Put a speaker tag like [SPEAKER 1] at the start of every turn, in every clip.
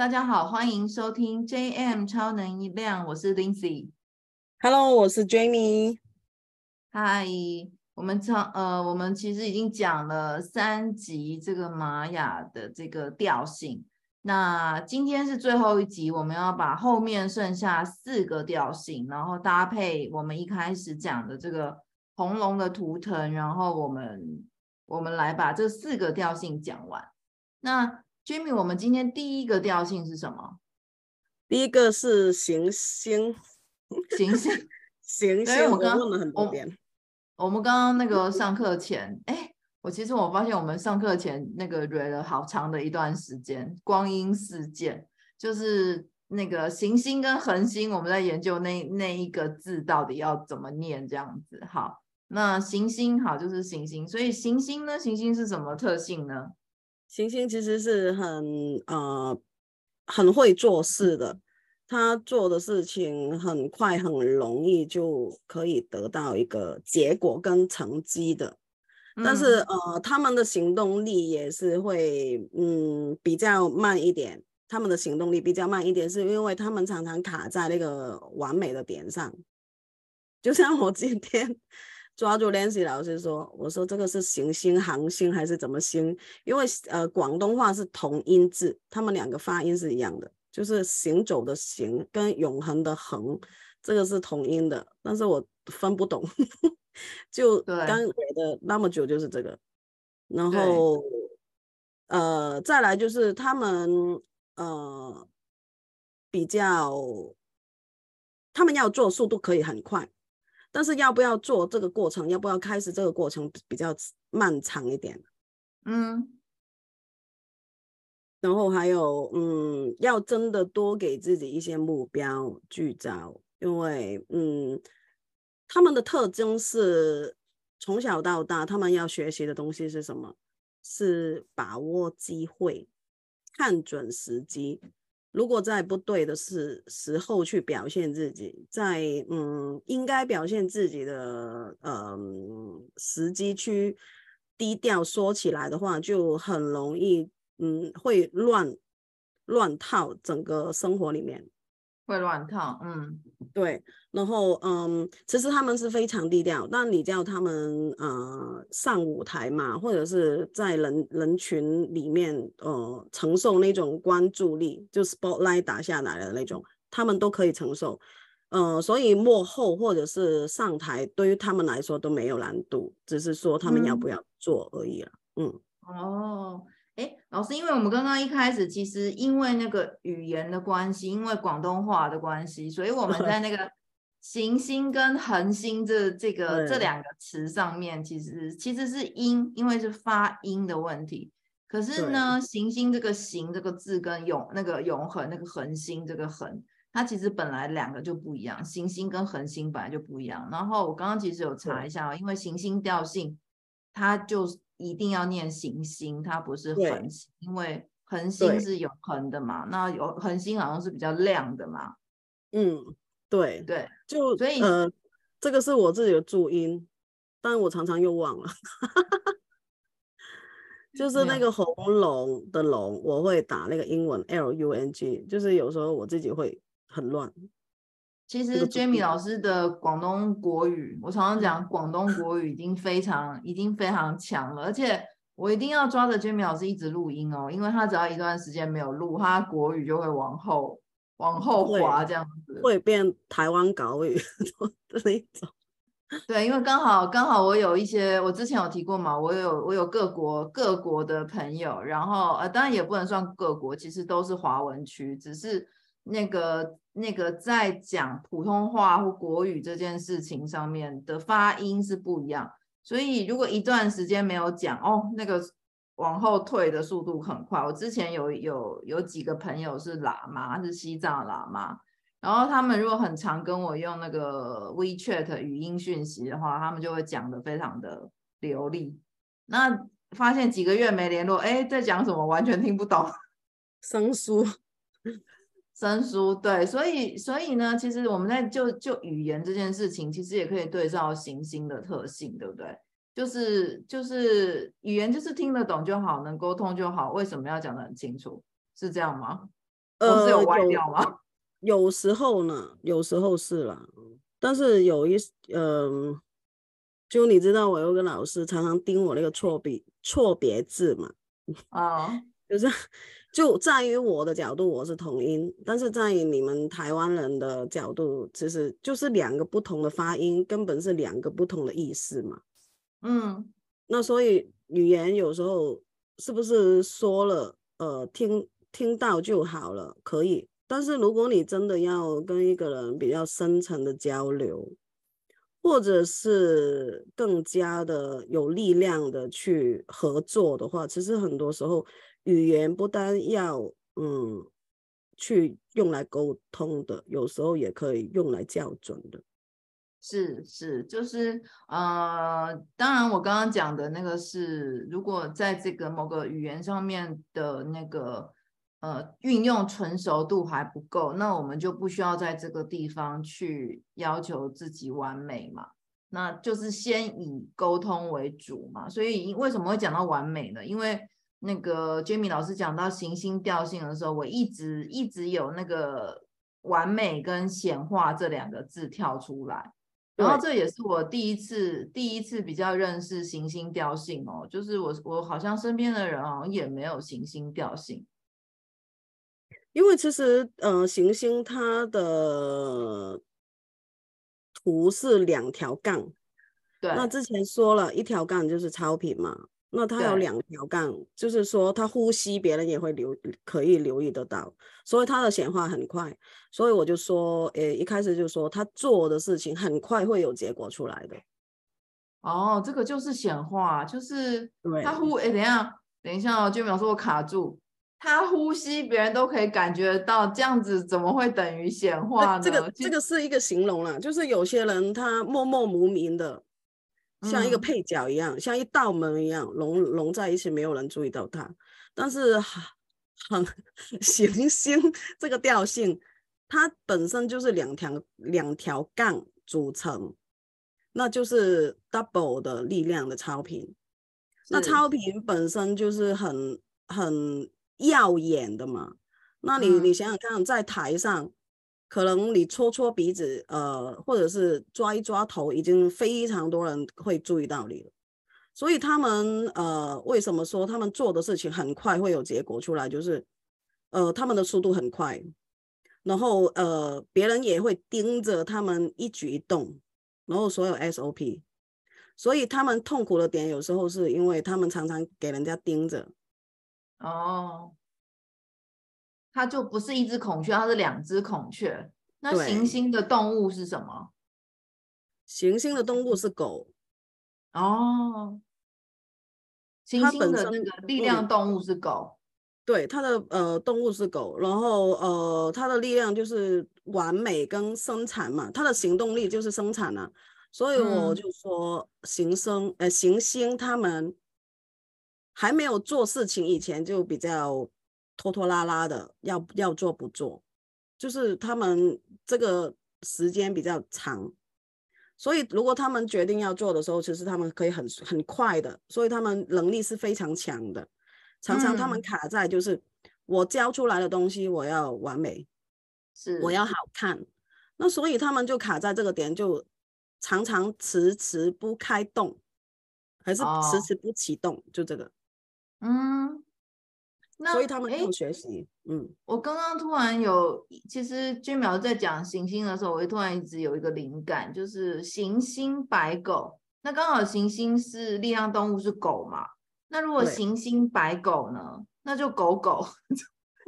[SPEAKER 1] 大家好，欢迎收听 JM 超能一亮，我是 Lindsay。
[SPEAKER 2] Hello，我是 Jamie。
[SPEAKER 1] 嗨，我们超呃，我们其实已经讲了三集这个玛雅的这个调性，那今天是最后一集，我们要把后面剩下四个调性，然后搭配我们一开始讲的这个红龙的图腾，然后我们我们来把这四个调性讲完。那 Jamie，我们今天第一个调性是什么？
[SPEAKER 2] 第一个是行星，
[SPEAKER 1] 行星，
[SPEAKER 2] 行星。我刚问了很多遍。
[SPEAKER 1] 我们刚刚那个上课前，哎，我其实我发现我们上课前那个蕊了好长的一段时间，光阴似箭，就是那个行星跟恒星，我们在研究那那一个字到底要怎么念，这样子。好，那行星好就是行星，所以行星呢，行星是什么特性呢？
[SPEAKER 2] 行星其实是很呃很会做事的，他做的事情很快很容易就可以得到一个结果跟成绩的，但是呃他们的行动力也是会嗯比较慢一点，他们的行动力比较慢一点，是因为他们常常卡在那个完美的点上，就像我今天。抓住 Nancy 老师说：“我说这个是行星、行星还是怎么星？因为呃广东话是同音字，他们两个发音是一样的，就是行走的行跟永恒的恒，这个是同音的，但是我分不懂，就刚学的那么久就是这个。然后呃再来就是他们呃比较，他们要做速度可以很快。”但是要不要做这个过程，要不要开始这个过程比较漫长一点，
[SPEAKER 1] 嗯，
[SPEAKER 2] 然后还有嗯，要真的多给自己一些目标聚焦，因为嗯，他们的特征是从小到大，他们要学习的东西是什么？是把握机会，看准时机。如果在不对的时时候去表现自己，在嗯应该表现自己的嗯时机去低调说起来的话，就很容易嗯会乱乱套整个生活里面。
[SPEAKER 1] 会乱套，嗯，
[SPEAKER 2] 对，然后嗯，其实他们是非常低调，但你叫他们呃上舞台嘛，或者是在人人群里面呃承受那种关注力，就 spotlight 打下来的那种，他们都可以承受，呃，所以幕后或者是上台对于他们来说都没有难度，只是说他们要不要做而已了，嗯，
[SPEAKER 1] 嗯。哦。哎，老师，因为我们刚刚一开始其实因为那个语言的关系，因为广东话的关系，所以我们在那个 行星跟恒星这这个这两个词上面，其实其实是音，因为是发音的问题。可是呢，行星这个行这个字跟永那个永恒那个恒星这个恒，它其实本来两个就不一样，行星跟恒星本来就不一样。然后我刚刚其实有查一下，因为行星调性，它就。一定要念行星，它不是恒星，因为恒星是永恒的嘛。那有恒星好像是比较亮的嘛。
[SPEAKER 2] 嗯，对
[SPEAKER 1] 对，
[SPEAKER 2] 就所以呃，这个是我自己的注音，但我常常又忘了。就是那个红龙的龙，我会打那个英文 L U N G，就是有时候我自己会很乱。
[SPEAKER 1] 其实 Jamie 老师的广东国语，我常常讲广东国语已经非常已经非常强了，而且我一定要抓着 Jamie 老师一直录音哦，因为他只要一段时间没有录，他国语就会往后往后滑这样子，
[SPEAKER 2] 会变台湾港语 的那种。
[SPEAKER 1] 对，因为刚好刚好我有一些，我之前有提过嘛，我有我有各国各国的朋友，然后呃当然也不能算各国，其实都是华文区，只是。那个那个在讲普通话或国语这件事情上面的发音是不一样，所以如果一段时间没有讲哦，那个往后退的速度很快。我之前有有有几个朋友是喇嘛，是西藏喇嘛，然后他们如果很常跟我用那个 WeChat 语音讯息的话，他们就会讲得非常的流利。那发现几个月没联络，哎，在讲什么完全听不懂，
[SPEAKER 2] 生疏。
[SPEAKER 1] 生疏，对，所以所以呢，其实我们在就就语言这件事情，其实也可以对照行星的特性，对不对？就是就是语言就是听得懂就好，能沟通就好，为什么要讲得很清楚？是这样吗？呃，是有歪掉吗？
[SPEAKER 2] 有，有时候呢，有时候是啦，但是有一嗯、呃，就你知道，我有个老师常常盯我那个错别错别字嘛，
[SPEAKER 1] 啊、哦，
[SPEAKER 2] 就是就在于我的角度我是同音，但是在于你们台湾人的角度，其实就是两个不同的发音，根本是两个不同的意思嘛。
[SPEAKER 1] 嗯，
[SPEAKER 2] 那所以语言有时候是不是说了，呃，听听到就好了，可以。但是如果你真的要跟一个人比较深层的交流，或者是更加的有力量的去合作的话，其实很多时候语言不单要嗯去用来沟通的，有时候也可以用来校准的。
[SPEAKER 1] 是是，就是呃，当然我刚刚讲的那个是，如果在这个某个语言上面的那个呃运用纯熟度还不够，那我们就不需要在这个地方去要求自己完美嘛，那就是先以沟通为主嘛。所以为什么会讲到完美呢？因为那个 Jamie 老师讲到行星调性的时候，我一直一直有那个完美跟显化这两个字跳出来。然后这也是我第一次第一次比较认识行星调性哦，就是我我好像身边的人好像也没有行星调性，
[SPEAKER 2] 因为其实呃行星它的图是两条杠，
[SPEAKER 1] 对，
[SPEAKER 2] 那之前说了一条杠就是超频嘛。那他有两条杠，就是说他呼吸，别人也会留，可以留意得到，所以他的显化很快。所以我就说，诶，一开始就说他做的事情很快会有结果出来的。
[SPEAKER 1] 哦，这个就是显化，就是他呼，诶，等一下，等一下哦，就比方说我卡住，他呼吸，别人都可以感觉到，这样子怎么会等于显化呢？
[SPEAKER 2] 这个这个是一个形容啦，就是有些人他默默无名的。像一个配角一样，嗯、像一道门一样，笼笼在一起，没有人注意到它。但是很很 行星这个调性，它本身就是两条两条杠组成，那就是 double 的力量的超频。那超频本身就是很很耀眼的嘛。那你、嗯、你想想看，在台上。可能你搓搓鼻子，呃，或者是抓一抓头，已经非常多人会注意到你了。所以他们，呃，为什么说他们做的事情很快会有结果出来？就是，呃，他们的速度很快，然后，呃，别人也会盯着他们一举一动，然后所有 SOP。所以他们痛苦的点，有时候是因为他们常常给人家盯着。
[SPEAKER 1] 哦。它就不是一只孔雀，它是两只孔雀。那行星的动物是什么？
[SPEAKER 2] 行星的动物是狗。
[SPEAKER 1] 哦，行星的那个力量动物是狗。
[SPEAKER 2] 对，它的呃动物是狗，然后呃它的力量就是完美跟生产嘛，它的行动力就是生产了，啊。所以我就说行星，嗯、呃行星他们还没有做事情以前就比较。拖拖拉拉的，要要做不做，就是他们这个时间比较长，所以如果他们决定要做的时候，其实他们可以很很快的，所以他们能力是非常强的。常常他们卡在就是、嗯、我教出来的东西我要完美，
[SPEAKER 1] 是。
[SPEAKER 2] 我要好看，那所以他们就卡在这个点，就常常迟迟不开动，还是迟迟不启动，哦、就这个，
[SPEAKER 1] 嗯。那
[SPEAKER 2] 所以他们要学习，嗯，
[SPEAKER 1] 我刚刚突然有，其实君苗在讲行星的时候，我会突然一直有一个灵感，就是行星白狗。那刚好行星是力量动物是狗嘛？那如果行星白狗呢？那就狗狗。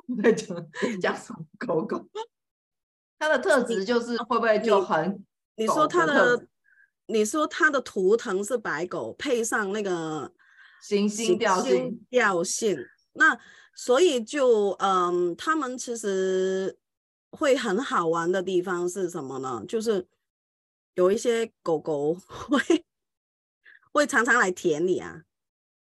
[SPEAKER 1] 我 在讲讲什么狗狗？它的特质就是会不会就很
[SPEAKER 2] 你？你说它的，你说它的图腾是白狗，配上那个
[SPEAKER 1] 行星调性
[SPEAKER 2] 调性，那。所以就嗯，他们其实会很好玩的地方是什么呢？就是有一些狗狗 会会常常来舔你啊，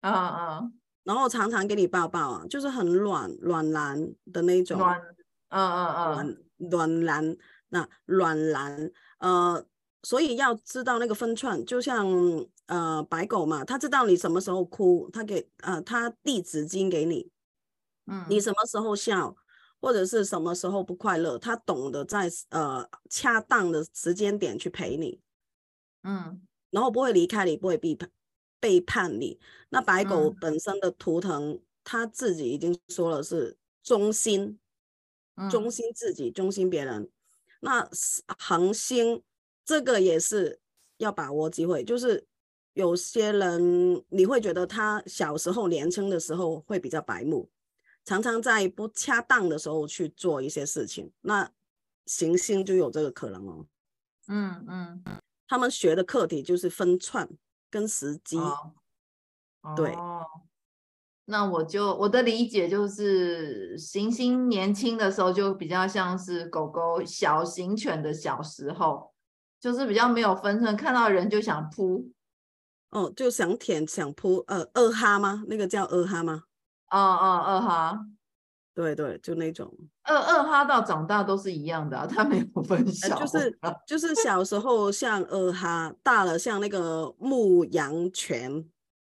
[SPEAKER 1] 啊啊，
[SPEAKER 2] 然后常常给你抱抱啊，就是很软软蓝的那种，
[SPEAKER 1] 软，嗯嗯嗯，
[SPEAKER 2] 软蓝那软蓝，呃，所以要知道那个分寸，就像呃白狗嘛，它知道你什么时候哭，它给呃它递纸巾给你。
[SPEAKER 1] 嗯，
[SPEAKER 2] 你什么时候笑，或者是什么时候不快乐，他懂得在呃恰当的时间点去陪你，
[SPEAKER 1] 嗯，
[SPEAKER 2] 然后不会离开你，不会背叛背叛你。那白狗本身的图腾，嗯、他自己已经说了是忠心，忠心自己，忠心别人。那恒星这个也是要把握机会，就是有些人你会觉得他小时候年轻的时候会比较白目。常常在不恰当的时候去做一些事情，那行星就有这个可能哦。
[SPEAKER 1] 嗯嗯，
[SPEAKER 2] 他们学的课题就是分寸跟时机。
[SPEAKER 1] 哦、
[SPEAKER 2] 对、
[SPEAKER 1] 哦。那我就我的理解就是，行星年轻的时候就比较像是狗狗小型犬的小时候，就是比较没有分寸，看到人就想扑。
[SPEAKER 2] 哦，就想舔想扑，呃，二哈吗？那个叫二哈吗？
[SPEAKER 1] 哦哦，二哈，
[SPEAKER 2] 对对，就那种。
[SPEAKER 1] 二二哈到长大都是一样的，啊，他没有分小，
[SPEAKER 2] 呃，就是 就是小时候像二哈，大了像那个牧羊犬，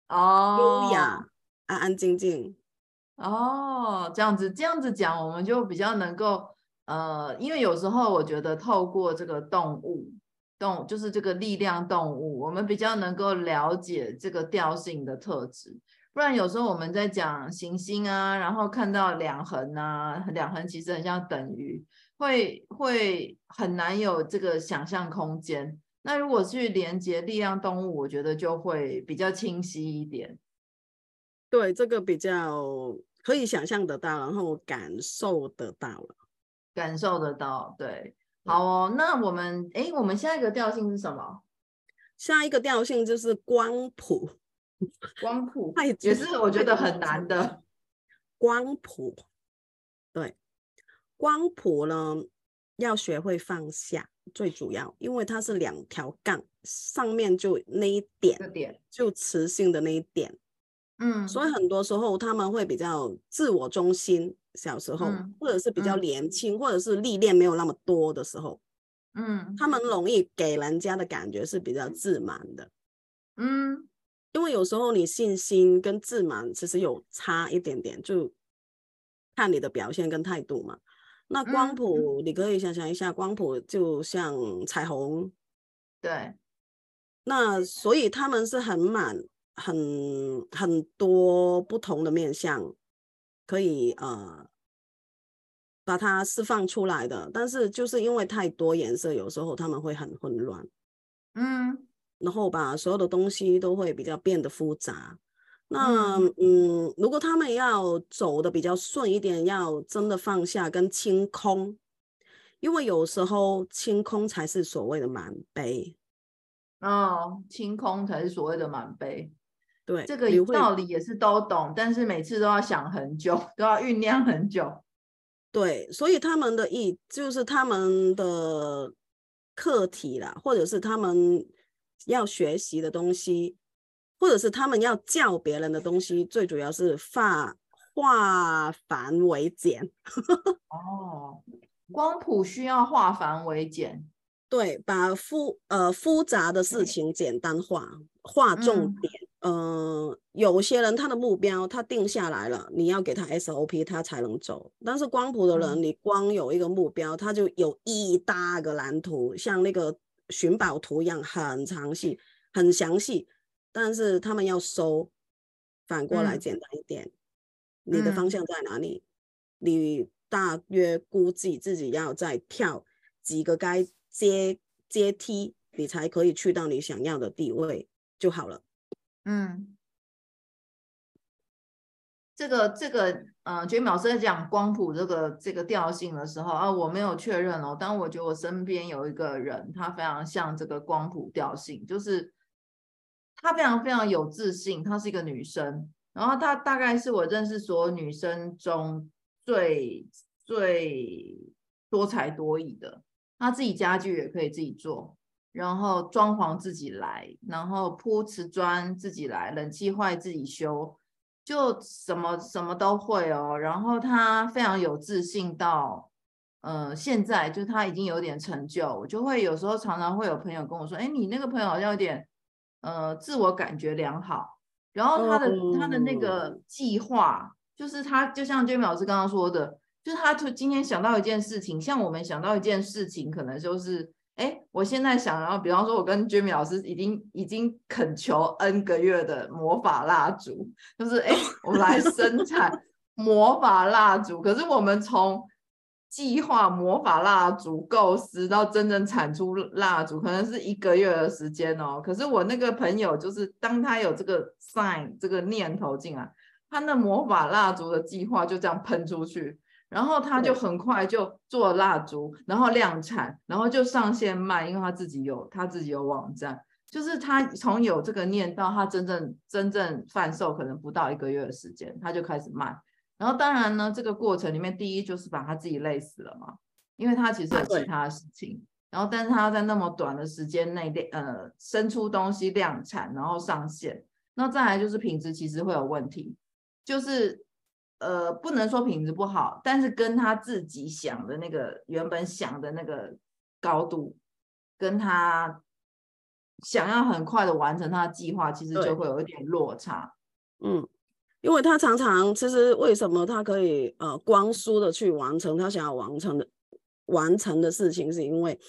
[SPEAKER 1] 哦，
[SPEAKER 2] 优雅安安静静，
[SPEAKER 1] 哦，这样子这样子讲，我们就比较能够呃，因为有时候我觉得透过这个动物动，就是这个力量动物，我们比较能够了解这个调性的特质。不然有时候我们在讲行星啊，然后看到两横啊，两横其实很像等于，会会很难有这个想象空间。那如果去连接力量动物，我觉得就会比较清晰一点。
[SPEAKER 2] 对，这个比较可以想象得到，然后感受得到了，
[SPEAKER 1] 感受得到。对，好哦。那我们，哎，我们下一个调性是什么？
[SPEAKER 2] 下一个调性就是光谱。
[SPEAKER 1] 光谱也是我觉得很难的。
[SPEAKER 2] 光谱，对，光谱呢要学会放下，最主要，因为它是两条杠，上面就那一点，
[SPEAKER 1] 点
[SPEAKER 2] 就磁性的那一点，
[SPEAKER 1] 嗯，
[SPEAKER 2] 所以很多时候他们会比较自我中心，小时候、
[SPEAKER 1] 嗯、
[SPEAKER 2] 或者是比较年轻、嗯，或者是历练没有那么多的时候，
[SPEAKER 1] 嗯，
[SPEAKER 2] 他们容易给人家的感觉是比较自满的，
[SPEAKER 1] 嗯。
[SPEAKER 2] 因为有时候你信心跟自满其实有差一点点，就看你的表现跟态度嘛。那光谱你可以想象一下，光谱就像彩虹，
[SPEAKER 1] 对。
[SPEAKER 2] 那所以他们是很满，很很多不同的面相，可以呃把它释放出来的。但是就是因为太多颜色，有时候他们会很混乱。
[SPEAKER 1] 嗯。
[SPEAKER 2] 然后把所有的东西都会比较变得复杂。那嗯，嗯，如果他们要走的比较顺一点，要真的放下跟清空，因为有时候清空才是所谓的满杯。
[SPEAKER 1] 哦，清空才是所谓的满杯。
[SPEAKER 2] 对，
[SPEAKER 1] 这个道理也是都懂，但是每次都要想很久，都要酝酿很久。
[SPEAKER 2] 对，所以他们的意就是他们的课题啦，或者是他们。要学习的东西，或者是他们要教别人的东西，最主要是化化繁为简。
[SPEAKER 1] 哦，光谱需要化繁为简，
[SPEAKER 2] 对，把复呃复杂的事情简单化，划重点。嗯、呃，有些人他的目标他定下来了，你要给他 SOP，他才能走。但是光谱的人，嗯、你光有一个目标，他就有一大个蓝图，像那个。寻宝图一样很详细，很详细，但是他们要收，反过来简单一点。嗯、你的方向在哪里？你大约估计自己要再跳几个该阶阶梯，你才可以去到你想要的地位就好了。
[SPEAKER 1] 嗯。这个这个，嗯、呃，觉得老师在讲光谱这个这个调性的时候啊，我没有确认哦，但我觉得我身边有一个人，他非常像这个光谱调性，就是他非常非常有自信，她是一个女生，然后她大概是我认识所有女生中最最多才多艺的，她自己家具也可以自己做，然后装潢自己来，然后铺瓷砖自己来，冷气坏自己修。就什么什么都会哦，然后他非常有自信到，呃，现在就他已经有点成就，我就会有时候常常会有朋友跟我说，哎，你那个朋友好像有点，呃，自我感觉良好，然后他的、oh. 他的那个计划，就是他就像 Jamie 老师刚刚说的，就是他就今天想到一件事情，像我们想到一件事情，可能就是，哎，我现在想要，比方说，我跟 Jimmy 老师已经已经恳求 N 个月的魔法蜡烛，就是，哎，我们来生产魔法蜡烛。可是我们从计划魔法蜡烛构思到真正产出蜡烛，可能是一个月的时间哦。可是我那个朋友，就是当他有这个 sign 这个念头进来，他那魔法蜡烛的计划就这样喷出去，然后他就很快就做了蜡烛，然后量产，然后就上线卖，因为他自己有他自己有网站，就是他从有这个念到他真正真正贩售，可能不到一个月的时间，他就开始卖。然后当然呢，这个过程里面，第一就是把他自己累死了嘛，因为他其实有其他的事情。然后，但是他要在那么短的时间内，呃，生出东西量产，然后上线。那再来就是品质其实会有问题，就是呃，不能说品质不好，但是跟他自己想的那个原本想的那个高度，跟他想要很快的完成他的计划，其实就会有一点落差。嗯。
[SPEAKER 2] 因为他常常，其实为什么他可以呃光速的去完成他想要完成的完成的事情，是因为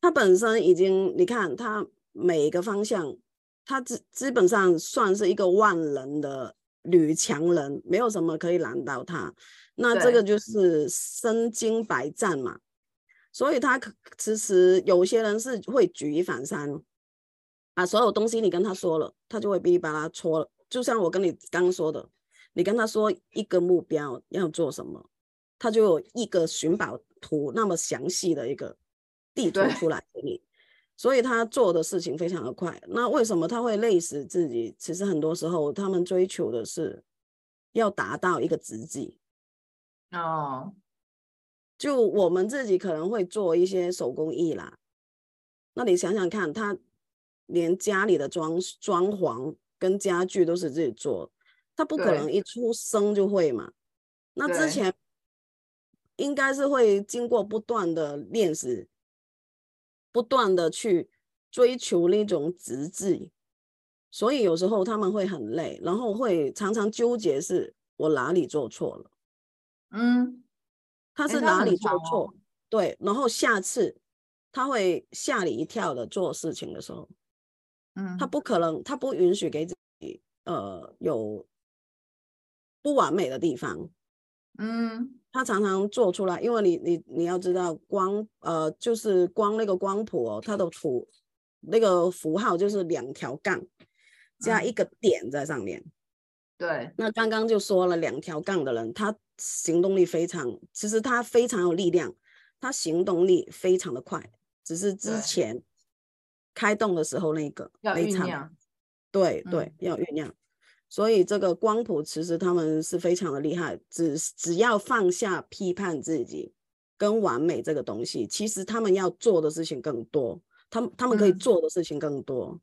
[SPEAKER 2] 他本身已经，你看他每一个方向，他基基本上算是一个万能的女强人，没有什么可以难倒她。那这个就是身经百战嘛，所以她其实有些人是会举一反三，把所有东西你跟他说了，他就会哔哩吧啦戳了，就像我跟你刚刚说的。你跟他说一个目标要做什么，他就有一个寻宝图那么详细的一个地图出来给你，所以他做的事情非常的快。那为什么他会累死自己？其实很多时候他们追求的是要达到一个职级。
[SPEAKER 1] 哦，
[SPEAKER 2] 就我们自己可能会做一些手工艺啦，那你想想看，他连家里的装装潢跟家具都是自己做。他不可能一出生就会嘛，那之前应该是会经过不断的练习，不断的去追求那种极致，所以有时候他们会很累，然后会常常纠结是我哪里做错了，
[SPEAKER 1] 嗯，
[SPEAKER 2] 他是哪里做错，欸，对，然后下次他会吓你一跳的做事情的时候，
[SPEAKER 1] 嗯，
[SPEAKER 2] 他不可能，他不允许给自己呃有。不完美的地方，
[SPEAKER 1] 嗯，
[SPEAKER 2] 他常常做出来，因为你你你要知道光呃就是光那个光谱哦，它的符那个符号就是两条杠加一个点在上面。
[SPEAKER 1] 嗯、对，
[SPEAKER 2] 那刚刚就说了两条杠的人，他行动力非常，其实他非常有力量，他行动力非常的快，只是之前开动的时候那个
[SPEAKER 1] 要酝酿，
[SPEAKER 2] 对对，嗯、要酝酿。所以这个光谱其实他们是非常的厉害，只只要放下批判自己跟完美这个东西，其实他们要做的事情更多，他们他们可以做的事情更多。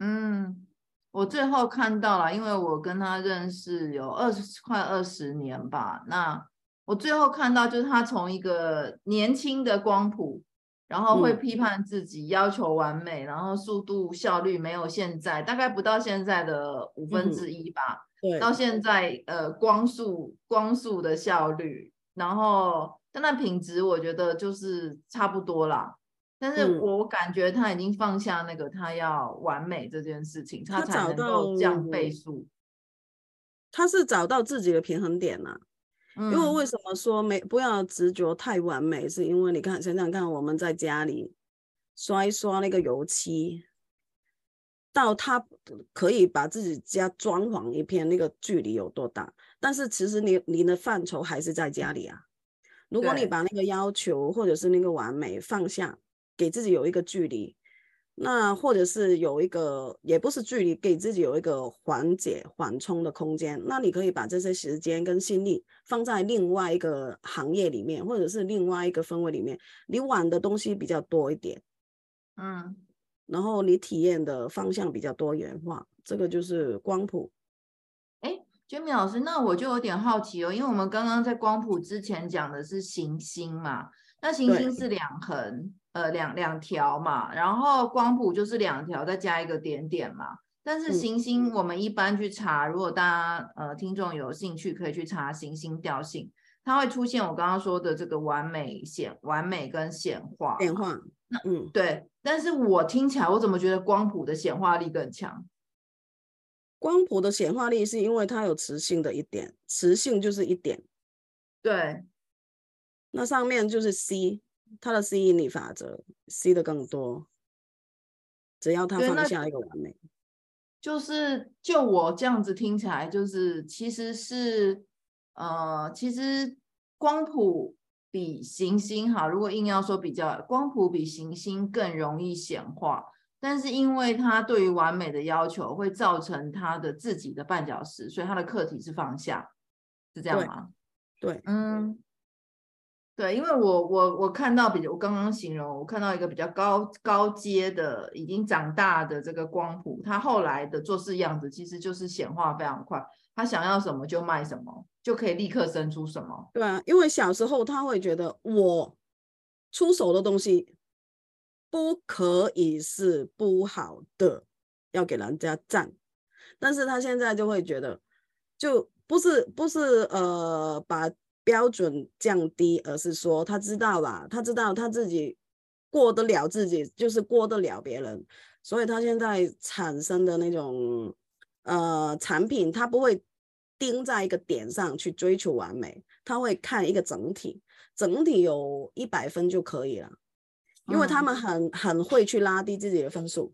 [SPEAKER 1] 嗯，我最后看到了，因为我跟他认识有二十快二十年吧，那我最后看到就是他从一个年轻的光谱。然后会批判自己，要求完美，嗯，然后速度效率没有现在，大概不到现在的五分之一吧。
[SPEAKER 2] 嗯、对，
[SPEAKER 1] 到现在呃光速光速的效率，然后但那品质我觉得就是差不多啦。但是我感觉他已经放下那个他要完美这件事情，他才能够降倍数。
[SPEAKER 2] 他是找到自己的平衡点了，啊。因为为什么说没不要执着太完美？是因为你看，想想看，我们在家里刷一刷那个油漆，到他可以把自己家装潢一片，那个距离有多大？但是其实你你的范畴还是在家里啊。如果你把那个要求或者是那个完美放下，给自己有一个距离。那或者是有一个，也不是距离，给自己有一个缓解、缓冲的空间。那你可以把这些时间跟心力放在另外一个行业里面，或者是另外一个氛围里面。你玩的东西比较多一点，
[SPEAKER 1] 嗯，
[SPEAKER 2] 然后你体验的方向比较多元化。这个就是光谱。
[SPEAKER 1] 哎，Jimmy 老师，那我就有点好奇哦，因为我们刚刚在光谱之前讲的是行星嘛，那行星是两横。呃，两两条嘛，然后光谱就是两条，再加一个点点嘛。但是行星，我们一般去查，如果大家呃听众有兴趣，可以去查行星调性。它会出现我刚刚说的这个完美显完美跟显化
[SPEAKER 2] 显化。那嗯，
[SPEAKER 1] 对。但是我听起来，我怎么觉得光谱的显化力更强？
[SPEAKER 2] 光谱的显化力是因为它有磁性的一点，磁性就是一点。
[SPEAKER 1] 对。
[SPEAKER 2] 那上面就是 C，它的吸引力法则，C 的更多。只要他放下一个完美。
[SPEAKER 1] 就是就我这样子听起来，就是其实是呃，其实光谱比行星哈，如果硬要说比较，光谱比行星更容易显化，但是因为它对于完美的要求会造成它的自己的绊脚石，所以它的课题是放下，是这样吗？
[SPEAKER 2] 对，对
[SPEAKER 1] 嗯。对，因为我我我看到比较，我刚刚形容，我看到一个比较高高阶的，已经长大的这个光谱，他后来的做事样子其实就是显化非常快，他想要什么就卖什么，就可以立刻生出什么。
[SPEAKER 2] 对啊，因为小时候他会觉得我出手的东西不可以是不好的，要给人家赞，但是他现在就会觉得，就不是不是呃把。标准降低，而是说他知道啦，他知道他自己过得了自己，就是过得了别人，所以他现在产生的那种呃产品，他不会盯在一个点上去追求完美，他会看一个整体，整体有一百分就可以了，因为他们很很会去拉低自己的分数。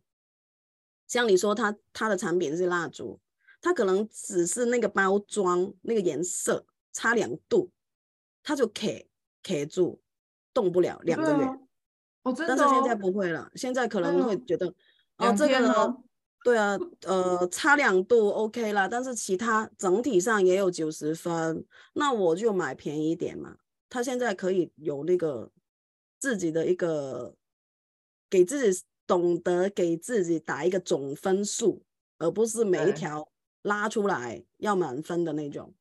[SPEAKER 2] 像你说他他的产品是蜡烛，他可能只是那个包装那个颜色差两度。他就卡卡住，动不了两个月。
[SPEAKER 1] 哦哦、
[SPEAKER 2] 但是现在不会了，现在可能会觉得，
[SPEAKER 1] 哎、哦，
[SPEAKER 2] 这个，对啊，呃，差两度 OK 啦，但是其他整体上也有九十分，那我就买便宜一点嘛。他现在可以有那个自己的一个，给自己懂得给自己打一个总分数，而不是每一条拉出来要满分的那种。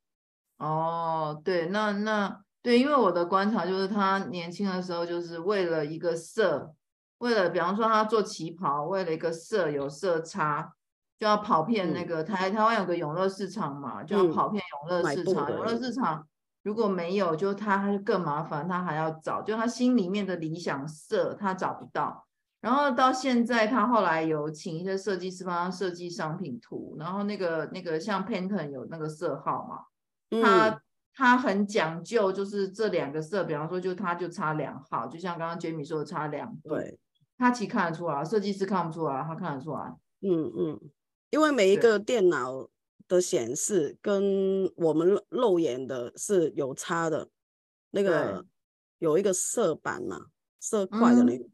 [SPEAKER 1] 哦，对，那那。对，因为我的观察就是，他年轻的时候就是为了一个色，为了比方说他做旗袍，为了一个色有色差，就要跑遍那个台、嗯、台湾有个永乐市场嘛，就要跑遍永乐市场。嗯、永乐市场如果没有，就他他就更麻烦，他还要找，就他心里面的理想色他找不到。然后到现在，他后来有请一些设计师帮他设计商品图，然后那个那个像 Pantone 有那个色号嘛，他。嗯他很讲究，就是这两个色，比方说，就他就差两号，就像刚刚 Jamie 说的差两。对，他其实看得出来，设计师看不出来，他看得出来。
[SPEAKER 2] 嗯嗯，因为每一个电脑的显示跟我们肉眼的是有差的，那个有一个色板嘛，色块的那个，嗯、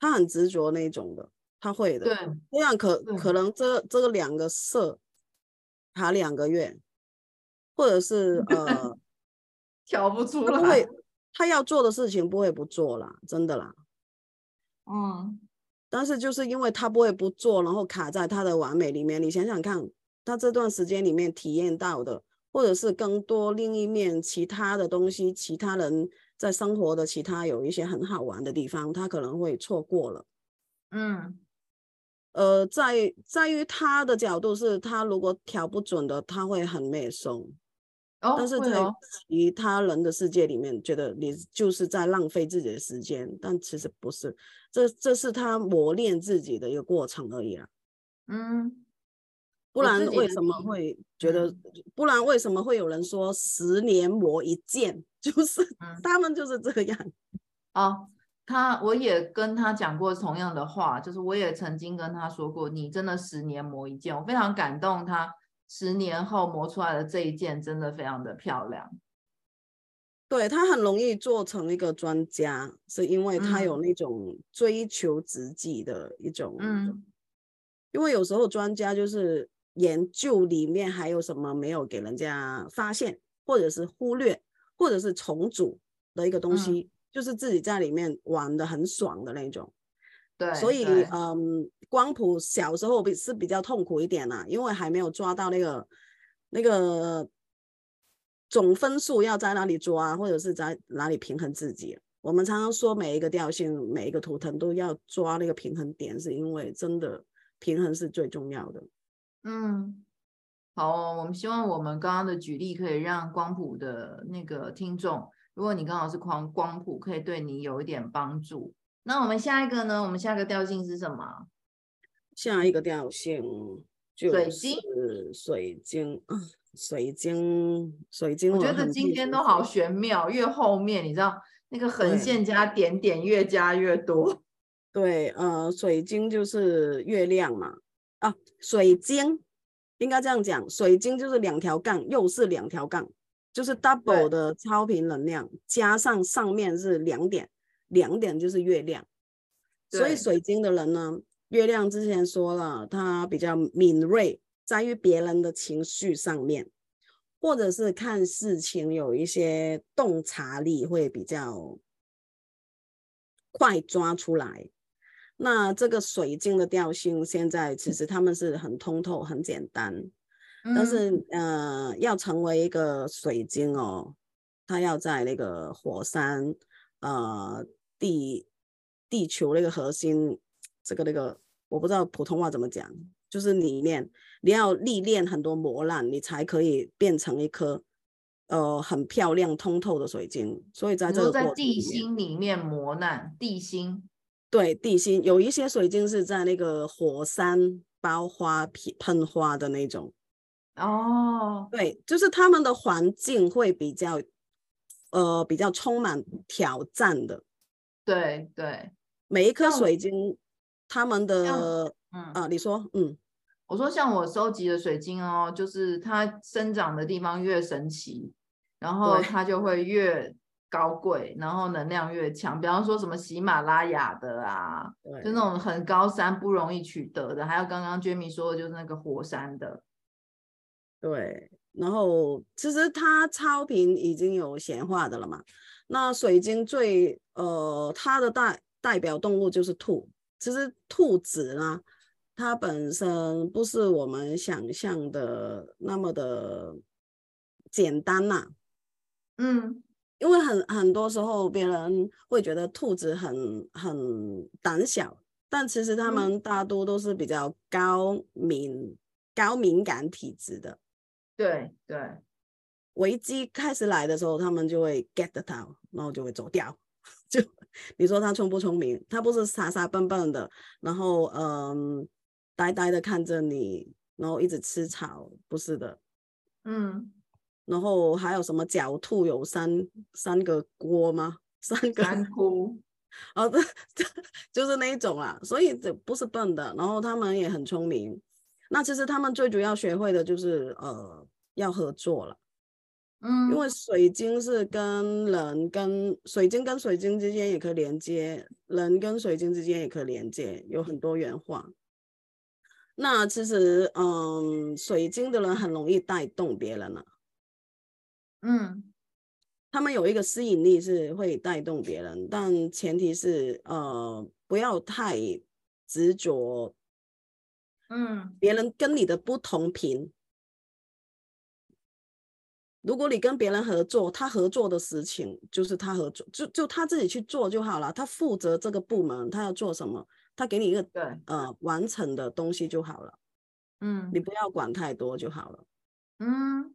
[SPEAKER 2] 他很执着那种的，他会的。
[SPEAKER 1] 对，
[SPEAKER 2] 这样可可能这这个两个色卡两个月。或者是呃，
[SPEAKER 1] 调不出来，
[SPEAKER 2] 他会，他要做的事情不会不做啦，真的啦。
[SPEAKER 1] 嗯，
[SPEAKER 2] 但是就是因为他不会不做，然后卡在他的完美里面。你想想看，他这段时间里面体验到的，或者是更多另一面其他的东西，其他人在生活的其他有一些很好玩的地方，他可能会错过了。
[SPEAKER 1] 嗯。
[SPEAKER 2] 呃，在在于他的角度是，他如果调不准的，他会很媚松。
[SPEAKER 1] 哦，
[SPEAKER 2] 但是在其他人的世界里面，觉得你就是在浪费自己的时间，但其实不是，这这是他磨练自己的一个过程而已啊。
[SPEAKER 1] 嗯，
[SPEAKER 2] 不然为什么会觉得？不然为什么会有人说十年磨一剑？就是、嗯、他们就是这样。
[SPEAKER 1] 哦，他我也跟他讲过同样的话，就是我也曾经跟他说过，你真的十年磨一剑，我非常感动他。十年后磨出来的这一件真的非常的漂亮，
[SPEAKER 2] 对，他很容易做成一个专家，是因为他有那种追求自己的一种，
[SPEAKER 1] 嗯，
[SPEAKER 2] 因为有时候专家就是研究里面还有什么没有给人家发现，或者是忽略，或者是重组的一个东西，嗯，就是自己在里面玩的很爽的那种。
[SPEAKER 1] 对，
[SPEAKER 2] 所以嗯，光谱小时候比是比较痛苦一点啦，因为还没有抓到那个那个总分数要在哪里抓，或者是在哪里平衡自己。我们常常说每一个调性、每一个图腾都要抓那个平衡点，是因为真的平衡是最重要的。
[SPEAKER 1] 嗯，好，我们希望我们刚刚的举例可以让光谱的那个听众，如果你刚好是光光谱，可以对你有一点帮助。那我们下一个呢？我们下一个调性是什么？
[SPEAKER 2] 下一个调性就是水晶，水晶，水晶，水晶。
[SPEAKER 1] 我觉得今天都好玄妙，越后面你知道那个横线加点点越加越多。
[SPEAKER 2] 对，呃，水晶就是月亮嘛，啊，水晶应该这样讲，水晶就是两条杠，又是两条杠，就是 double 的超频能量，加上上面是两点。两点就是月亮，所以水晶的人呢，月亮之前说了，他比较敏锐，在于别人的情绪上面，或者是看事情有一些洞察力会比较快抓出来。那这个水晶的调性，现在其实他们是很通透、很简单，但是呃，要成为一个水晶哦，他要在那个火山呃。地地球那个核心，这个那个我不知道普通话怎么讲，就是里面你要历练很多磨难，你才可以变成一颗呃很漂亮通透的水晶。所以在这个
[SPEAKER 1] 在地心里面磨难，地心
[SPEAKER 2] 对地心有一些水晶是在那个火山爆发喷花的那种
[SPEAKER 1] 哦，
[SPEAKER 2] 对，就是他们的环境会比较呃比较充满挑战的。
[SPEAKER 1] 对对，
[SPEAKER 2] 每一颗水晶，他们的嗯啊，你说嗯，
[SPEAKER 1] 我说像我收集的水晶哦，就是它生长的地方越神奇，然后它就会越高贵，然后能量越强。比方说什么喜马拉雅的啊，对，就那种很高山不容易取得的，还有刚刚 Jamie 说的就是那个火山的，
[SPEAKER 2] 对。然后其实它超频已经有显化的了嘛。那水晶最呃，它的代代表动物就是兔。其实兔子呢，它本身不是我们想象的那么的简单呐、啊。
[SPEAKER 1] 嗯，
[SPEAKER 2] 因为很很多时候别人会觉得兔子很很胆小，但其实他们大多都是比较高敏、嗯、高敏感体质的。
[SPEAKER 1] 对对。
[SPEAKER 2] 危机开始来的时候，他们就会 get 到，然后就会走掉。就你说他聪不聪明？他不是傻傻笨笨的，然后嗯，呆呆的看着你，然后一直吃草，不是的。
[SPEAKER 1] 嗯。
[SPEAKER 2] 然后还有什么狡兔有三三个锅吗？三个
[SPEAKER 1] 三窟。
[SPEAKER 2] 哦，这这 就是那一种啊。所以这不是笨的，然后他们也很聪明。那其实他们最主要学会的就是呃，要合作了。
[SPEAKER 1] 嗯，
[SPEAKER 2] 因为水晶是跟人跟水晶跟水晶之间也可以连接，人跟水晶之间也可以连接，有很多元化。那其实，嗯，水晶的人很容易带动别人了。
[SPEAKER 1] 嗯，
[SPEAKER 2] 他们有一个吸引力是会带动别人，但前提是呃不要太执着。
[SPEAKER 1] 嗯，
[SPEAKER 2] 别人跟你的不同频。如果你跟别人合作，他合作的事情就是他合作，就就他自己去做就好了。他负责这个部门，他要做什么，他给你一个
[SPEAKER 1] 对
[SPEAKER 2] 呃完成的东西就好了。
[SPEAKER 1] 嗯，
[SPEAKER 2] 你不要管太多就好了。
[SPEAKER 1] 嗯，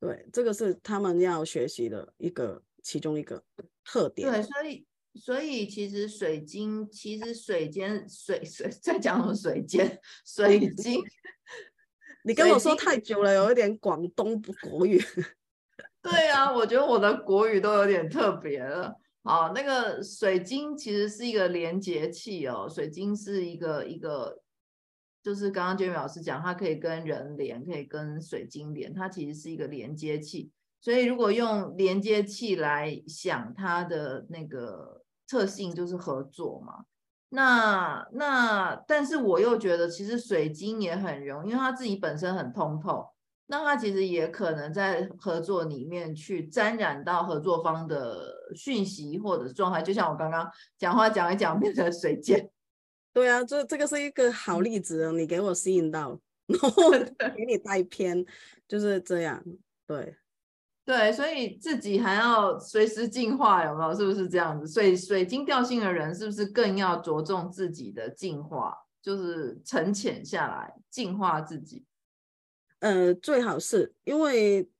[SPEAKER 2] 对，这个是他们要学习的一个其中一个特点。
[SPEAKER 1] 对，所以所以其实水晶，其实水晶水水在讲什么水晶 水晶。
[SPEAKER 2] 你跟我说太久了，有一点广东国语。
[SPEAKER 1] 对啊，我觉得我的国语都有点特别了。好，那个水晶其实是一个连接器哦。水晶是一个一个，就是刚刚 Jamie 老师讲，它可以跟人连，可以跟水晶连，它其实是一个连接器。所以如果用连接器来想它的那个特性，就是合作嘛。那那，但是我又觉得，其实水晶也很融，因为它自己本身很通透，那它其实也可能在合作里面去沾染到合作方的讯息或者状态，就像我刚刚讲话讲一讲变成水晶。
[SPEAKER 2] 对啊，这这个是一个好例子，你给我吸引到，然后 给你带偏，就是这样，对。
[SPEAKER 1] 对，所以自己还要随时进化，有没有？是不是这样子？水水晶调性的人是不是更要着重自己的进化，就是沉潜下来，进化自己？
[SPEAKER 2] 呃，最好是因为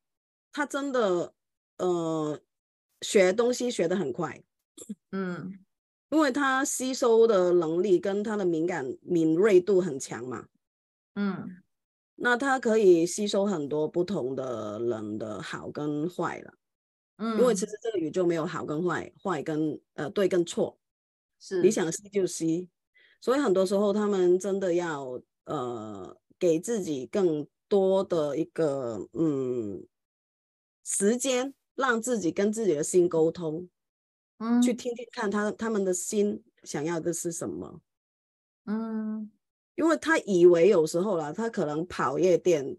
[SPEAKER 2] 他真的呃学东西学得很快，
[SPEAKER 1] 嗯，
[SPEAKER 2] 因为他吸收的能力跟他的敏感敏锐度很强嘛，
[SPEAKER 1] 嗯，
[SPEAKER 2] 那它可以吸收很多不同的人的好跟坏了，
[SPEAKER 1] 嗯，
[SPEAKER 2] 因为其实这个宇宙没有好跟坏，坏跟呃对跟错，
[SPEAKER 1] 是。
[SPEAKER 2] 你想吸就吸，所以很多时候他们真的要呃给自己更。多的一个嗯时间，让自己跟自己的心沟通，
[SPEAKER 1] 嗯，
[SPEAKER 2] 去听听看他他们的心想要的是什么，
[SPEAKER 1] 嗯，
[SPEAKER 2] 因为他以为有时候啦，他可能跑夜店，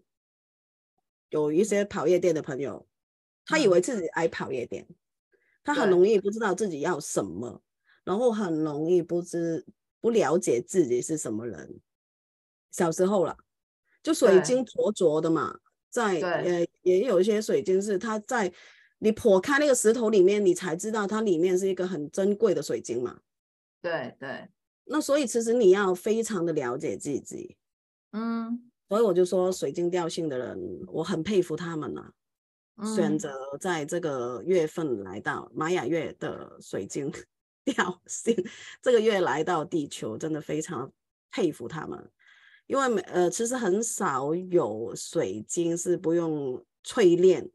[SPEAKER 2] 有一些跑夜店的朋友，他以为自己爱跑夜店，嗯，他很容易不知道自己要什么，然后很容易不知不了解自己是什么人，小时候了。就水晶浊浊的嘛，在呃也有一些水晶是它在你剖开那个石头里面，你才知道它里面是一个很珍贵的水晶嘛。
[SPEAKER 1] 对对，
[SPEAKER 2] 那所以其实你要非常的了解自己，
[SPEAKER 1] 嗯，
[SPEAKER 2] 所以我就说水晶调性的人，我很佩服他们啊，嗯、选择在这个月份来到玛雅月的水晶调性，这个月来到地球，真的非常佩服他们。因为呃，其实很少有水晶是不用淬炼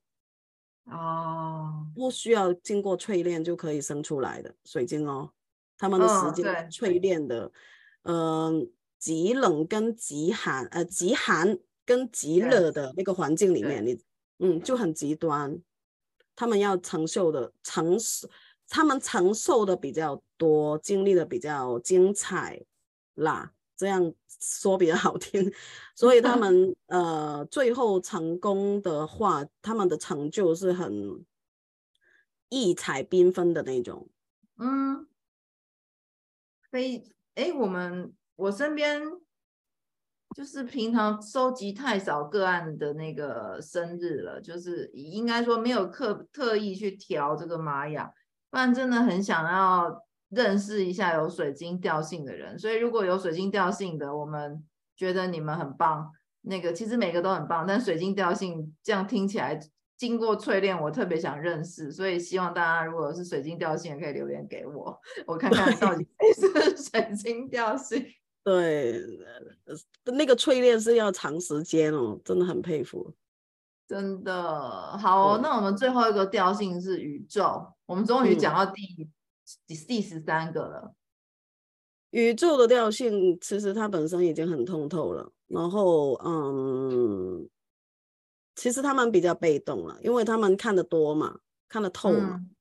[SPEAKER 1] 哦，
[SPEAKER 2] 不需要经过淬炼就可以生出来的水晶哦。他们的时间淬炼的，嗯、极冷跟极寒，呃，极寒跟极热的那个环境里面，你嗯就很极端。他们要承受的承受，他们承受的比较多，经历的比较精彩啦。这样说比较好听，所以他们 呃最后成功的话，他们的成就是很异彩缤纷的那种。
[SPEAKER 1] 嗯，非哎，我们我身边就是平常收集太少个案的那个生日了，就是应该说没有特特意去调这个玛雅，不然真的很想要。认识一下有水晶调性的人，所以如果有水晶调性的，我们觉得你们很棒。那个其实每个都很棒，但水晶调性这样听起来，经过淬炼，我特别想认识。所以希望大家如果是水晶调性，可以留言给我，我看看到底谁是水晶调性。
[SPEAKER 2] 对，那个淬炼是要长时间哦，真的很佩服。
[SPEAKER 1] 真的好，那我们最后一个调性是宇宙，我们终于讲到第第十三个了，
[SPEAKER 2] 宇宙的调性其实它本身已经很通透了。然后，嗯，其实他们比较被动了，因为他们看得多嘛，看得透嘛。嗯、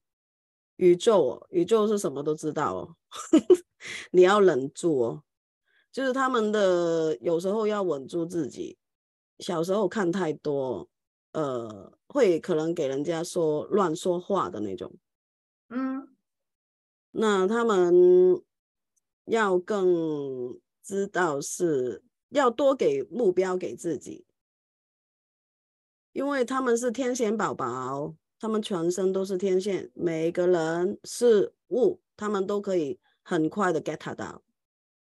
[SPEAKER 2] 宇宙，宇宙是什么都知道哦，你要忍住哦。就是他们的有时候要稳住自己，小时候看太多，呃，会可能给人家说乱说话的那种，嗯。那他们要更知道是要多给目标给自己，因为他们是天线宝宝，他们全身都是天线，每个人事物他们都可以很快的 get 到，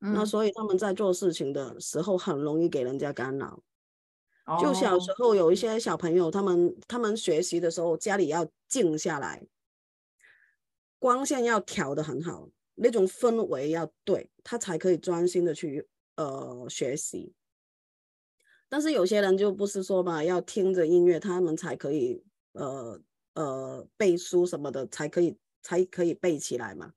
[SPEAKER 2] 嗯，那所以他们在做事情的时候很容易给人家干扰。就小时候有一些小朋友，他们他们学习的时候家里要静下来。光线要调的很好，那种氛围要对，他才可以专心的去呃学习。但是有些人就不是说嘛，要听着音乐，他们才可以呃呃背书什么的，才可以才可以背起来嘛。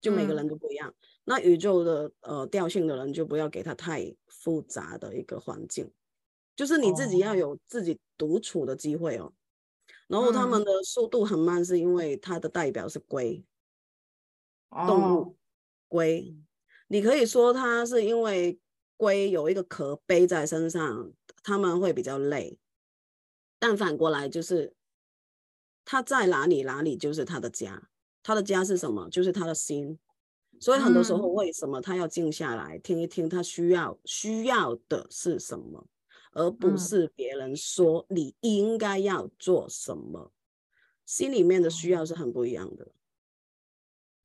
[SPEAKER 2] 就每个人都不一样。嗯、那宇宙的呃调性的人，就不要给他太复杂的一个环境，就是你自己要有自己独处的机会哦。然后他们的速度很慢，是因为它的代表是龟，动物龟。你可以说它是因为龟有一个壳背在身上，他们会比较累。但反过来就是，他在哪里哪里就是他的家，他的家是什么？就是他的心。所以很多时候，为什么他要静下来听一听，他需要需要的是什么？而不是别人说你应该要做什么，嗯，心里面的需要是很不一样的。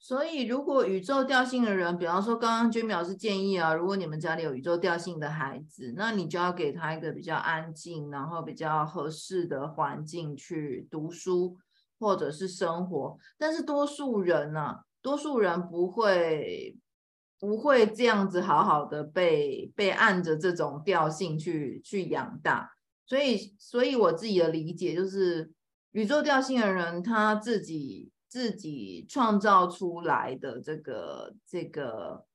[SPEAKER 1] 所以，如果宇宙调性的人，比方说刚刚娟淼是建议啊，如果你们家里有宇宙调性的孩子，那你就要给他一个比较安静，然后比较合适的环境去读书或者是生活。但是多数人呢、啊，多数人不会不会这样子好好的被被按着这种调性去去养大。所以，所以我自己的理解就是，宇宙调性的人他自己。自己创造出来的这个这个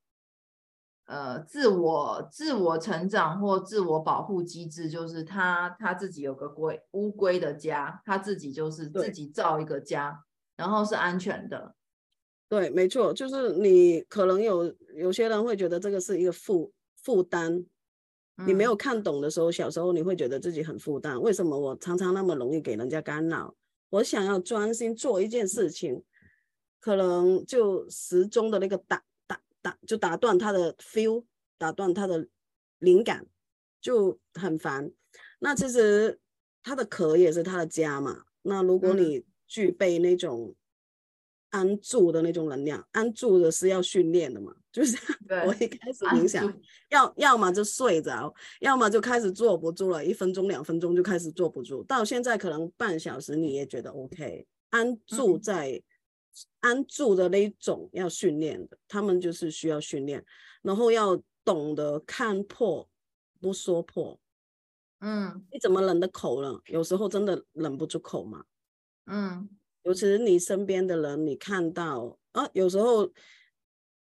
[SPEAKER 1] 呃自我自我成长或自我保护机制，就是他他自己有个龟乌龟的家，他自己就是自己造一个家，然后是安全的。
[SPEAKER 2] 对，没错，就是你可能有有些人会觉得这个是一个负负担，你没有看懂的时候，小时候你会觉得自己很负担，为什么我常常那么容易给人家干扰？我想要专心做一件事情，可能就时钟的那个打打打就打断他的 feel，打断他的灵感，就很烦。那其实他的壳也是他的家嘛。那如果你具备那种安住的那种能量，安住的是要训练的嘛。就是我一开始冥想，要要么就睡着，要么就开始坐不住了，一分钟两分钟就开始坐不住，到现在可能半小时你也觉得 OK。安住在、嗯、安住的那种要训练的，他们就是需要训练，然后要懂得看破不说破。
[SPEAKER 1] 嗯，
[SPEAKER 2] 你怎么忍的口了？有时候真的忍不住口嘛。
[SPEAKER 1] 嗯，
[SPEAKER 2] 尤其是你身边的人，你看到啊，有时候。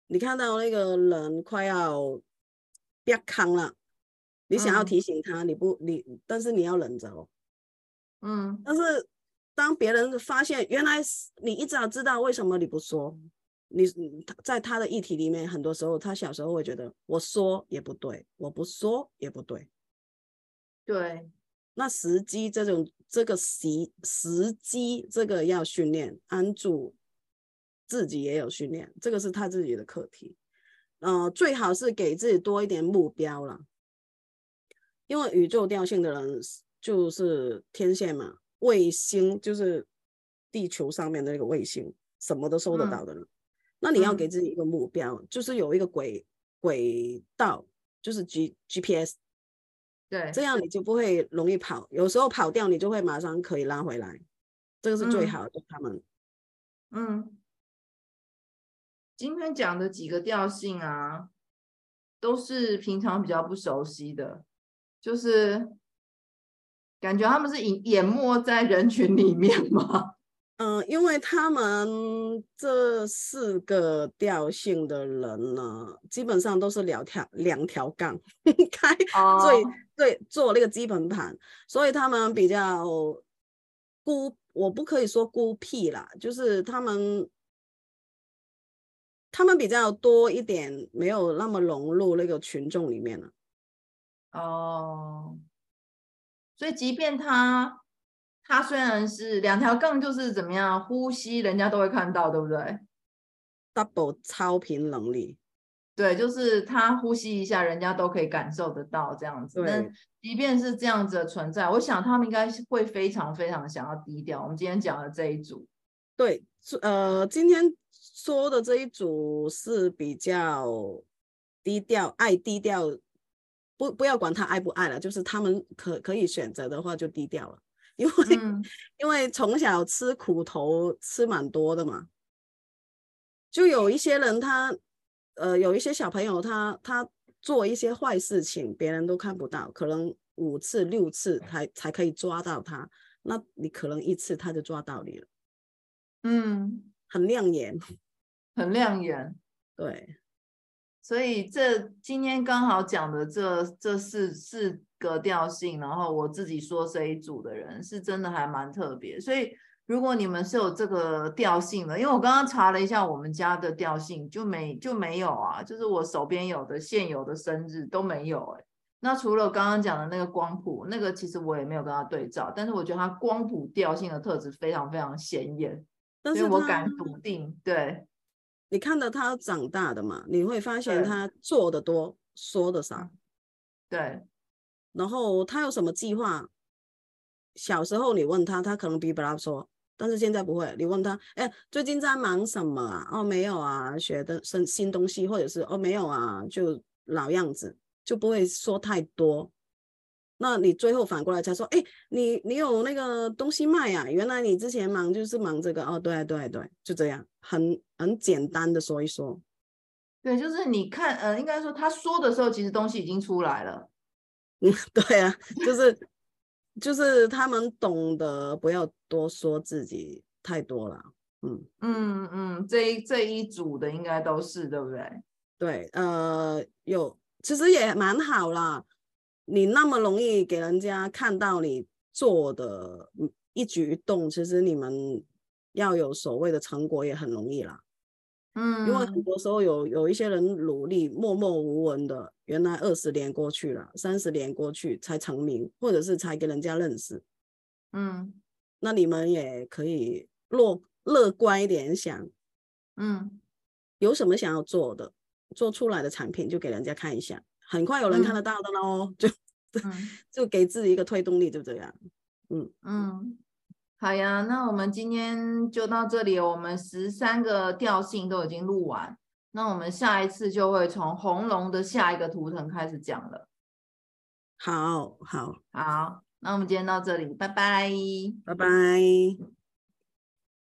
[SPEAKER 2] 你看到那个人快要变康了，你想要提醒他，你不你，但是你要忍着哦。
[SPEAKER 1] 嗯，
[SPEAKER 2] 但是当别人发现原来你一早知道为什么你不说，你在他的议题里面，很多时候他小时候会觉得我说也不对，我不说也不对。
[SPEAKER 1] 对，
[SPEAKER 2] 那时机这种这个时时机这个要训练安住。自己也有训练，这个是他自己的课题。呃，最好是给自己多一点目标了，因为宇宙调性的人就是天线嘛，卫星就是地球上面的那个卫星，什么都收得到的人。嗯、那你要给自己一个目标，嗯、就是有一个轨轨道，就是 G GPS，
[SPEAKER 1] 对，
[SPEAKER 2] 这样你就不会容易跑。有时候跑掉，你就会马上可以拉回来，这个是最好的。嗯、他们，
[SPEAKER 1] 嗯。今天讲的几个调性啊，都是平常比较不熟悉的，就是感觉他们是隐淹没在人群里面吗？
[SPEAKER 2] 嗯，因为他们这四个调性的人呢，基本上都是两条两条杠开，所以对做那个基本盘，所以他们比较孤，我不可以说孤僻啦，就是他们。他们比较多一点，没有那么融入那个群众里面了。
[SPEAKER 1] 哦，所以即便他他虽然是两条杠，就是怎么样呼吸，人家都会看到，对不对
[SPEAKER 2] ？Double 超频能力，
[SPEAKER 1] 对，就是他呼吸一下，人家都可以感受得到这样子。那即便是这样子的存在，我想他们应该会非常非常想要低调。我们今天讲的这一组，
[SPEAKER 2] 对，呃，今天。说的这一组是比较低调，爱低调，不不要管他爱不爱了，就是他们可可以选择的话就低调了，因为、嗯、因为从小吃苦头吃蛮多的嘛，就有一些人他呃有一些小朋友他他做一些坏事情，别人都看不到，可能五次六次才才可以抓到他，那你可能一次他就抓到你了，
[SPEAKER 1] 嗯，
[SPEAKER 2] 很亮眼。
[SPEAKER 1] 很亮眼，
[SPEAKER 2] 对，
[SPEAKER 1] 所以这今天刚好讲的这这四四个调性，然后我自己说这一组的人是真的还蛮特别。所以如果你们是有这个调性的，因为我刚刚查了一下我们家的调性，就没就没有啊，就是我手边有的现有的生日都没有哎、欸。那除了刚刚讲的那个光谱，那个其实我也没有跟他对照，但是我觉得他光谱调性的特质非常非常显眼，所以我敢笃定，对。
[SPEAKER 2] 你看到他长大的嘛？你会发现他做的多，说的少。
[SPEAKER 1] 对。
[SPEAKER 2] 然后他有什么计划？小时候你问他，他可能比不拉说。但是现在不会，你问他，哎，最近在忙什么啊？哦，没有啊，学的新新东西，或者是哦，没有啊，就老样子，就不会说太多。那你最后反过来才说，哎，你你有那个东西卖呀、啊？原来你之前忙就是忙这个哦，对对对，就这样，很很简单的说一说。
[SPEAKER 1] 对，就是你看，呃，应该说他说的时候，其实东西已经出来了。
[SPEAKER 2] 嗯，对啊，就是就是他们懂得不要多说自己太多了。嗯
[SPEAKER 1] 嗯嗯，这一这一组的应该都是对不对？
[SPEAKER 2] 对，呃，有其实也蛮好啦。你那么容易给人家看到你做的一举一动，其实你们要有所谓的成果也很容易啦。
[SPEAKER 1] 嗯，
[SPEAKER 2] 因为很多时候有有一些人努力默默无闻的，原来二十年过去了，三十年过去才成名，或者是才给人家认识。
[SPEAKER 1] 嗯，
[SPEAKER 2] 那你们也可以乐乐观一点想，
[SPEAKER 1] 嗯，
[SPEAKER 2] 有什么想要做的，做出来的产品就给人家看一下，很快有人看得到的喽，嗯、就、
[SPEAKER 1] 嗯、
[SPEAKER 2] 就给自己一个推动力，就这样。嗯
[SPEAKER 1] 嗯。好呀，那我们今天就到这里。我们十三个调性都已经录完，那我们下一次就会从红龙的下一个图腾开始讲了。
[SPEAKER 2] 好好
[SPEAKER 1] 好，那我们今天到这里，拜拜，
[SPEAKER 2] 拜拜。